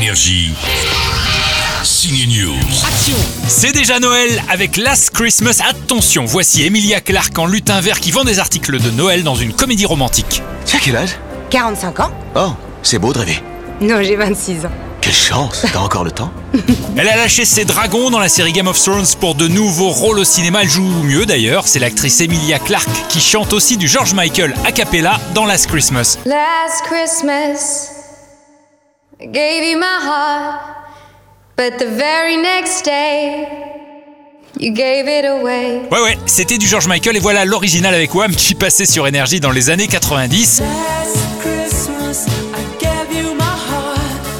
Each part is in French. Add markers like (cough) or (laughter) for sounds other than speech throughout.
Énergie. Signe News. C'est déjà Noël avec Last Christmas. Attention, voici Emilia Clarke en lutin vert qui vend des articles de Noël dans une comédie romantique. Tu as quel âge? 45 ans Oh, c'est beau de rêver. Non, j'ai 26 ans. Quelle chance, t'as encore le temps (laughs) Elle a lâché ses dragons dans la série Game of Thrones pour de nouveaux rôles au cinéma. Elle joue mieux d'ailleurs. C'est l'actrice Emilia Clarke qui chante aussi du George Michael a cappella dans Last Christmas. Last Christmas, I gave you my heart, but the very next day, you gave it away. Ouais ouais, c'était du George Michael et voilà l'original avec Wham qui passait sur énergie dans les années 90.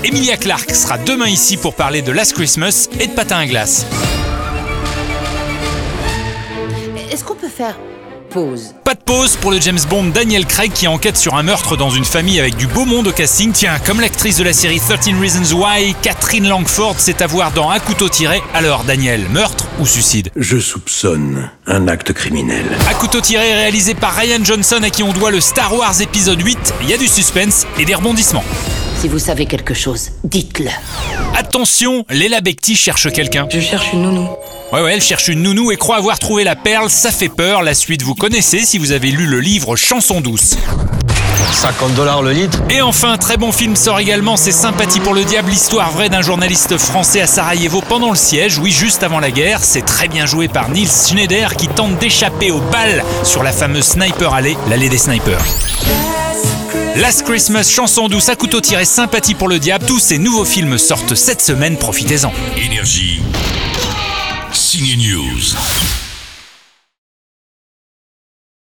Emilia Clarke sera demain ici pour parler de Last Christmas et de patin à glace. Est-ce qu'on peut faire pause Pas de pause pour le James Bond Daniel Craig qui enquête sur un meurtre dans une famille avec du beau monde au casting. Tiens, comme l'actrice de la série 13 Reasons Why, Catherine Langford, c'est à voir dans Un couteau tiré. Alors Daniel, meurtre ou suicide? Je soupçonne un acte criminel. Un couteau tiré réalisé par Ryan Johnson à qui on doit le Star Wars épisode 8. Il y a du suspense et des rebondissements. Si vous savez quelque chose, dites-le. Attention, Léla Becti cherche quelqu'un. Je cherche une nounou. Ouais ouais, elle cherche une nounou et croit avoir trouvé la perle, ça fait peur. La suite vous connaissez si vous avez lu le livre Chanson douce. 50 dollars le litre Et enfin, très bon film sort également, c'est Sympathie pour le diable, l'histoire vraie d'un journaliste français à Sarajevo pendant le siège, oui, juste avant la guerre. C'est très bien joué par Nils Schneider qui tente d'échapper aux balles sur la fameuse Sniper Alley, l'allée des snipers. Last Christmas, chanson douce à couteau tiré, sympathie pour le diable, tous ces nouveaux films sortent cette semaine, profitez-en. Énergie. Signe News.